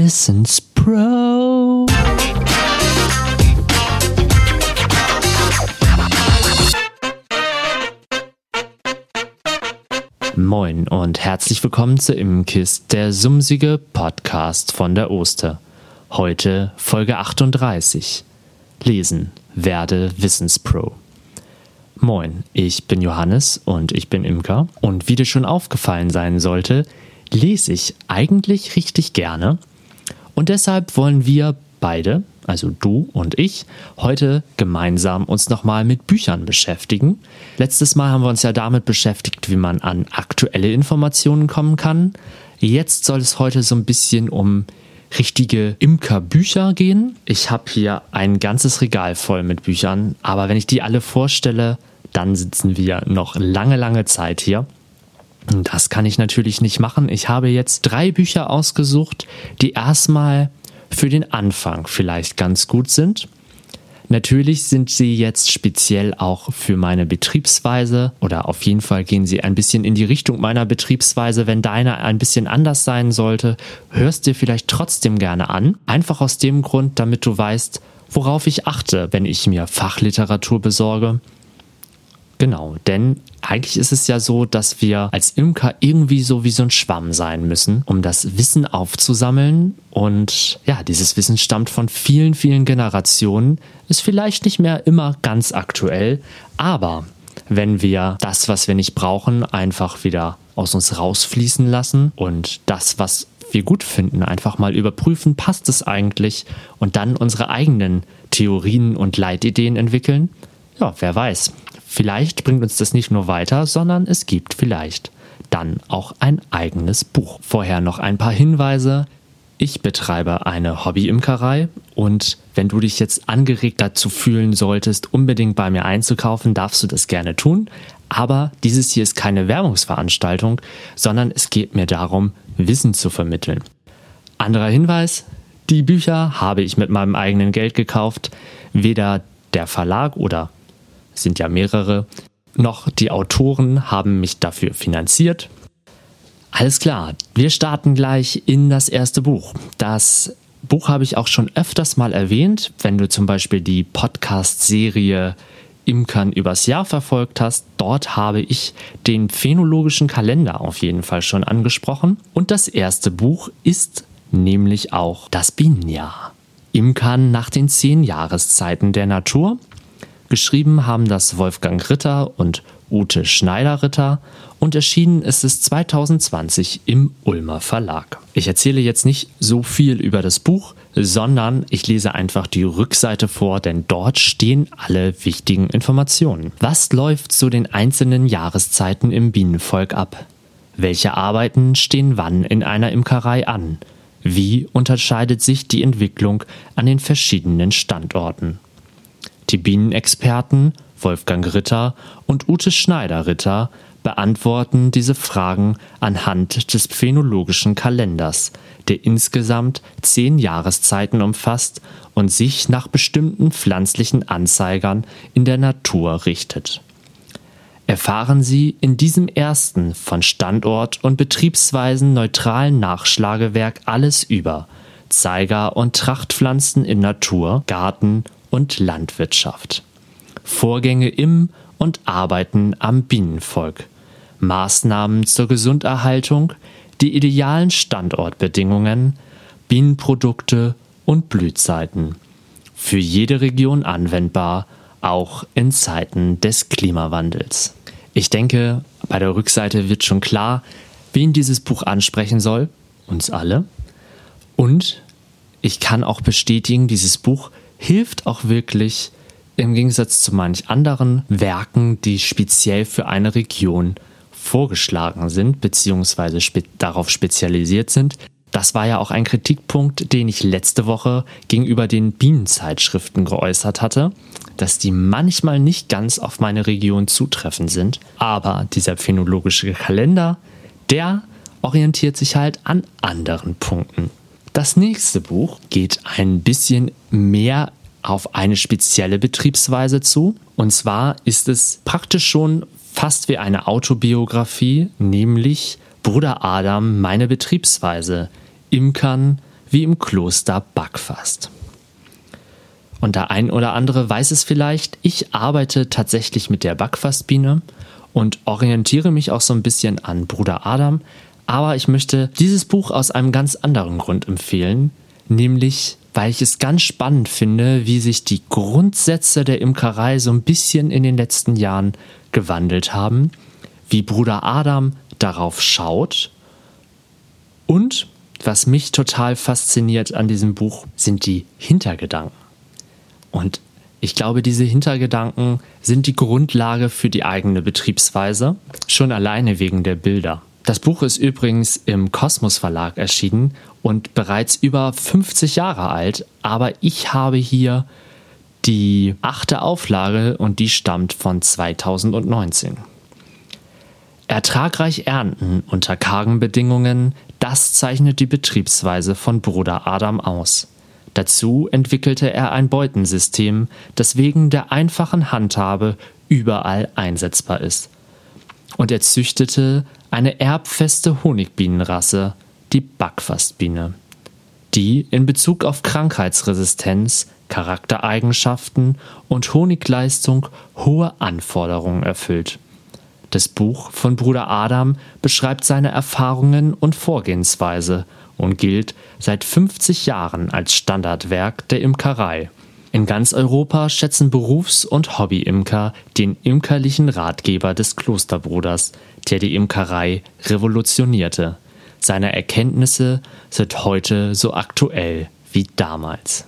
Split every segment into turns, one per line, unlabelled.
Wissenspro. Moin und herzlich willkommen zu Imkist, der sumsige Podcast von der Oster. Heute Folge 38. Lesen werde Wissenspro. Moin, ich bin Johannes und ich bin Imker. Und wie dir schon aufgefallen sein sollte, lese ich eigentlich richtig gerne. Und deshalb wollen wir beide, also du und ich, heute gemeinsam uns nochmal mit Büchern beschäftigen. Letztes Mal haben wir uns ja damit beschäftigt, wie man an aktuelle Informationen kommen kann. Jetzt soll es heute so ein bisschen um richtige Imkerbücher gehen. Ich habe hier ein ganzes Regal voll mit Büchern, aber wenn ich die alle vorstelle, dann sitzen wir noch lange, lange Zeit hier. Das kann ich natürlich nicht machen. Ich habe jetzt drei Bücher ausgesucht, die erstmal für den Anfang vielleicht ganz gut sind. Natürlich sind sie jetzt speziell auch für meine Betriebsweise oder auf jeden Fall gehen sie ein bisschen in die Richtung meiner Betriebsweise. Wenn deine ein bisschen anders sein sollte, hörst dir vielleicht trotzdem gerne an. Einfach aus dem Grund, damit du weißt, worauf ich achte, wenn ich mir Fachliteratur besorge Genau, denn eigentlich ist es ja so, dass wir als Imker irgendwie so wie so ein Schwamm sein müssen, um das Wissen aufzusammeln. Und ja, dieses Wissen stammt von vielen, vielen Generationen, ist vielleicht nicht mehr immer ganz aktuell, aber wenn wir das, was wir nicht brauchen, einfach wieder aus uns rausfließen lassen und das, was wir gut finden, einfach mal überprüfen, passt es eigentlich und dann unsere eigenen Theorien und Leitideen entwickeln, ja, wer weiß. Vielleicht bringt uns das nicht nur weiter, sondern es gibt vielleicht dann auch ein eigenes Buch. Vorher noch ein paar Hinweise. Ich betreibe eine Hobby-Imkerei und wenn du dich jetzt angeregt dazu fühlen solltest, unbedingt bei mir einzukaufen, darfst du das gerne tun. Aber dieses hier ist keine Werbungsveranstaltung, sondern es geht mir darum, Wissen zu vermitteln. Anderer Hinweis, die Bücher habe ich mit meinem eigenen Geld gekauft. Weder der Verlag oder sind ja mehrere, noch die Autoren haben mich dafür finanziert. Alles klar, wir starten gleich in das erste Buch. Das Buch habe ich auch schon öfters mal erwähnt, wenn du zum Beispiel die Podcast-Serie Imkern übers Jahr verfolgt hast. Dort habe ich den phänologischen Kalender auf jeden Fall schon angesprochen. Und das erste Buch ist nämlich auch das Bienenjahr. Imkern nach den zehn Jahreszeiten der Natur Geschrieben haben das Wolfgang Ritter und Ute Schneider-Ritter und erschienen ist es 2020 im Ulmer Verlag. Ich erzähle jetzt nicht so viel über das Buch, sondern ich lese einfach die Rückseite vor, denn dort stehen alle wichtigen Informationen. Was läuft zu den einzelnen Jahreszeiten im Bienenvolk ab? Welche Arbeiten stehen wann in einer Imkerei an? Wie unterscheidet sich die Entwicklung an den verschiedenen Standorten? Die Bienenexperten Wolfgang Ritter und Ute Schneider-Ritter beantworten diese Fragen anhand des phänologischen Kalenders, der insgesamt zehn Jahreszeiten umfasst und sich nach bestimmten pflanzlichen Anzeigern in der Natur richtet. Erfahren Sie in diesem ersten von Standort und Betriebsweisen neutralen Nachschlagewerk alles über Zeiger und Trachtpflanzen in Natur, Garten und Landwirtschaft. Vorgänge im und Arbeiten am Bienenvolk. Maßnahmen zur Gesunderhaltung, die idealen Standortbedingungen, Bienenprodukte und Blühzeiten. Für jede Region anwendbar, auch in Zeiten des Klimawandels. Ich denke, bei der Rückseite wird schon klar, wen dieses Buch ansprechen soll, uns alle. Und ich kann auch bestätigen, dieses Buch hilft auch wirklich im Gegensatz zu manch anderen Werken, die speziell für eine Region vorgeschlagen sind, beziehungsweise spe darauf spezialisiert sind. Das war ja auch ein Kritikpunkt, den ich letzte Woche gegenüber den Bienenzeitschriften geäußert hatte, dass die manchmal nicht ganz auf meine Region zutreffend sind. Aber dieser phänologische Kalender, der orientiert sich halt an anderen Punkten. Das nächste Buch geht ein bisschen mehr auf eine spezielle Betriebsweise zu. Und zwar ist es praktisch schon fast wie eine Autobiografie, nämlich Bruder Adam, meine Betriebsweise. Imkern wie im Kloster Backfast. Und der ein oder andere weiß es vielleicht, ich arbeite tatsächlich mit der Backfastbiene und orientiere mich auch so ein bisschen an Bruder Adam, aber ich möchte dieses Buch aus einem ganz anderen Grund empfehlen, nämlich weil ich es ganz spannend finde, wie sich die Grundsätze der Imkerei so ein bisschen in den letzten Jahren gewandelt haben, wie Bruder Adam darauf schaut und was mich total fasziniert an diesem Buch sind die Hintergedanken. Und ich glaube, diese Hintergedanken sind die Grundlage für die eigene Betriebsweise, schon alleine wegen der Bilder. Das Buch ist übrigens im Kosmos Verlag erschienen und bereits über 50 Jahre alt, aber ich habe hier die achte Auflage und die stammt von 2019. Ertragreich ernten unter kargen Bedingungen, das zeichnet die Betriebsweise von Bruder Adam aus. Dazu entwickelte er ein Beutensystem, das wegen der einfachen Handhabe überall einsetzbar ist. Und er züchtete eine erbfeste Honigbienenrasse, die Backfastbiene, die in Bezug auf Krankheitsresistenz, Charaktereigenschaften und Honigleistung hohe Anforderungen erfüllt. Das Buch von Bruder Adam beschreibt seine Erfahrungen und Vorgehensweise und gilt seit 50 Jahren als Standardwerk der Imkerei. In ganz Europa schätzen Berufs- und Hobbyimker den imkerlichen Ratgeber des Klosterbruders, der die Imkerei revolutionierte. Seine Erkenntnisse sind heute so aktuell wie damals.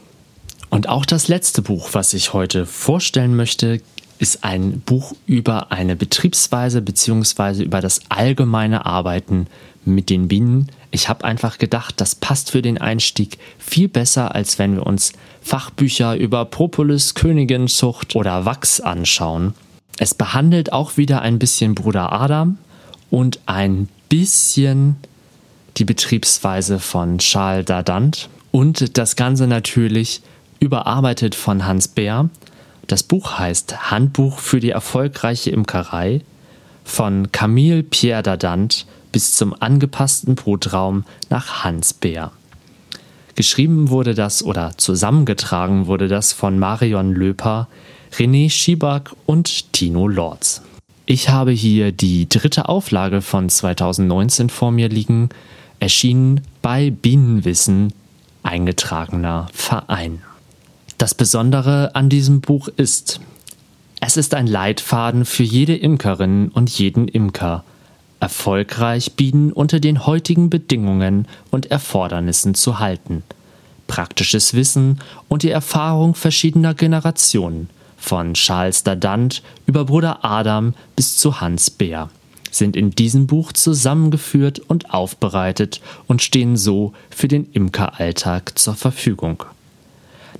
Und auch das letzte Buch, was ich heute vorstellen möchte, ist ein Buch über eine Betriebsweise bzw. über das allgemeine Arbeiten mit den Bienen. Ich habe einfach gedacht, das passt für den Einstieg viel besser, als wenn wir uns Fachbücher über Propolis, Königinzucht oder Wachs anschauen. Es behandelt auch wieder ein bisschen Bruder Adam und ein bisschen die Betriebsweise von Charles Dardant und das Ganze natürlich überarbeitet von Hans Bär. Das Buch heißt Handbuch für die erfolgreiche Imkerei von Camille Pierre Dardant bis zum angepassten Brutraum nach Hans Bär. Geschrieben wurde das oder zusammengetragen wurde das von Marion Löper, René Schiebak und Tino Lorz. Ich habe hier die dritte Auflage von 2019 vor mir liegen, erschienen bei Bienenwissen, eingetragener Verein. Das Besondere an diesem Buch ist, es ist ein Leitfaden für jede Imkerin und jeden Imker, erfolgreich Bienen unter den heutigen Bedingungen und Erfordernissen zu halten. Praktisches Wissen und die Erfahrung verschiedener Generationen, von Charles Dadant über Bruder Adam bis zu Hans Beer, sind in diesem Buch zusammengeführt und aufbereitet und stehen so für den Imkeralltag zur Verfügung.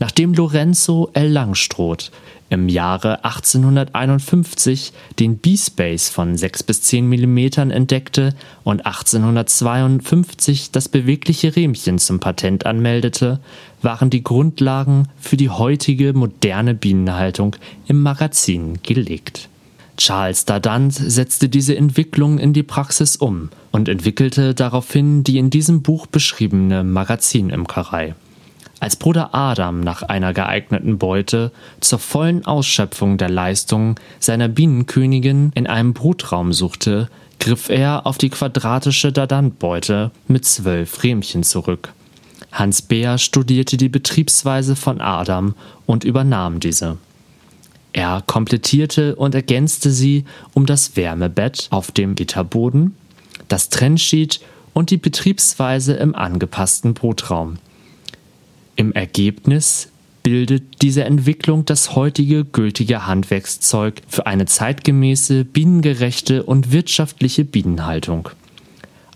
Nachdem Lorenzo L. Langstroth im Jahre 1851 den B-Space von 6 bis 10 mm entdeckte und 1852 das bewegliche Rähmchen zum Patent anmeldete, waren die Grundlagen für die heutige moderne Bienenhaltung im Magazin gelegt. Charles Dardant setzte diese Entwicklung in die Praxis um und entwickelte daraufhin die in diesem Buch beschriebene Magazinimkerei. Als Bruder Adam nach einer geeigneten Beute zur vollen Ausschöpfung der Leistungen seiner Bienenkönigin in einem Brutraum suchte, griff er auf die quadratische Dadantbeute mit zwölf Rähmchen zurück. Hans Beer studierte die Betriebsweise von Adam und übernahm diese. Er komplettierte und ergänzte sie um das Wärmebett auf dem Gitterboden, das Trennsheet und die Betriebsweise im angepassten Brutraum. Im Ergebnis bildet diese Entwicklung das heutige gültige Handwerkszeug für eine zeitgemäße, bienengerechte und wirtschaftliche Bienenhaltung.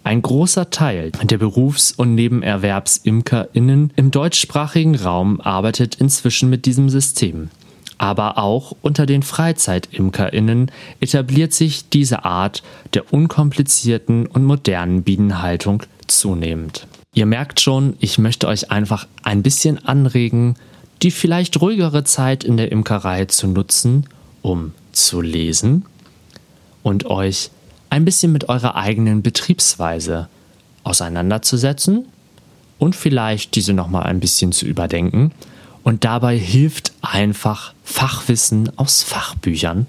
Ein großer Teil der Berufs- und Nebenerwerbsimkerinnen im deutschsprachigen Raum arbeitet inzwischen mit diesem System. Aber auch unter den Freizeitimkerinnen etabliert sich diese Art der unkomplizierten und modernen Bienenhaltung zunehmend. Ihr merkt schon, ich möchte euch einfach ein bisschen anregen, die vielleicht ruhigere Zeit in der Imkerei zu nutzen, um zu lesen und euch ein bisschen mit eurer eigenen Betriebsweise auseinanderzusetzen und vielleicht diese nochmal ein bisschen zu überdenken. Und dabei hilft einfach Fachwissen aus Fachbüchern.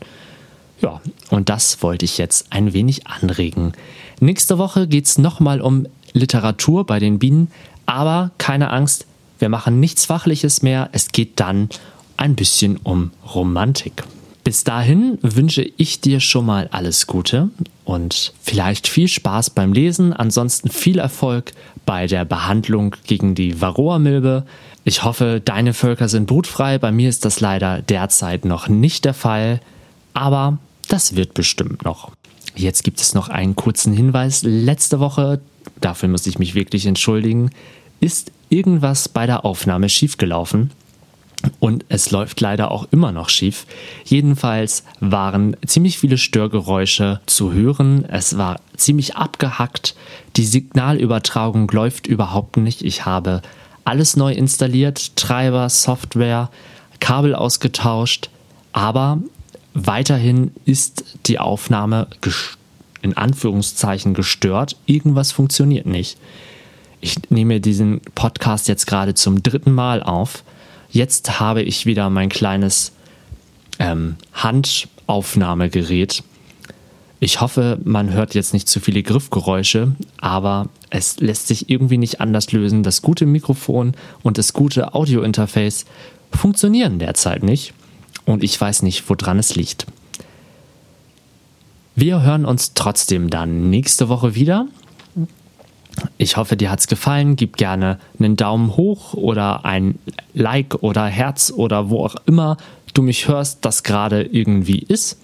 Ja, und das wollte ich jetzt ein wenig anregen. Nächste Woche geht es nochmal um Literatur bei den Bienen, aber keine Angst, wir machen nichts Fachliches mehr. Es geht dann ein bisschen um Romantik. Bis dahin wünsche ich dir schon mal alles Gute und vielleicht viel Spaß beim Lesen. Ansonsten viel Erfolg bei der Behandlung gegen die Varroa-Milbe. Ich hoffe, deine Völker sind brutfrei. Bei mir ist das leider derzeit noch nicht der Fall, aber das wird bestimmt noch. Jetzt gibt es noch einen kurzen Hinweis. Letzte Woche, dafür muss ich mich wirklich entschuldigen, ist irgendwas bei der Aufnahme schiefgelaufen. Und es läuft leider auch immer noch schief. Jedenfalls waren ziemlich viele Störgeräusche zu hören. Es war ziemlich abgehackt. Die Signalübertragung läuft überhaupt nicht. Ich habe alles neu installiert, Treiber, Software, Kabel ausgetauscht. Aber weiterhin ist die Aufnahme in Anführungszeichen gestört. Irgendwas funktioniert nicht. Ich nehme diesen Podcast jetzt gerade zum dritten Mal auf Jetzt habe ich wieder mein kleines ähm, Handaufnahmegerät. Ich hoffe, man hört jetzt nicht zu viele Griffgeräusche, aber es lässt sich irgendwie nicht anders lösen. Das gute Mikrofon und das gute Audiointerface funktionieren derzeit nicht und ich weiß nicht, woran es liegt. Wir hören uns trotzdem dann nächste Woche wieder ich hoffe, dir hat es gefallen. Gib gerne einen Daumen hoch oder ein Like oder Herz oder wo auch immer du mich hörst, das gerade irgendwie ist.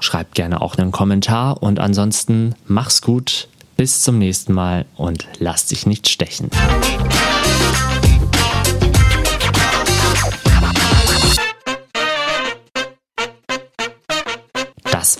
Schreib gerne auch einen Kommentar und ansonsten mach's gut. Bis zum nächsten Mal und lass dich nicht stechen.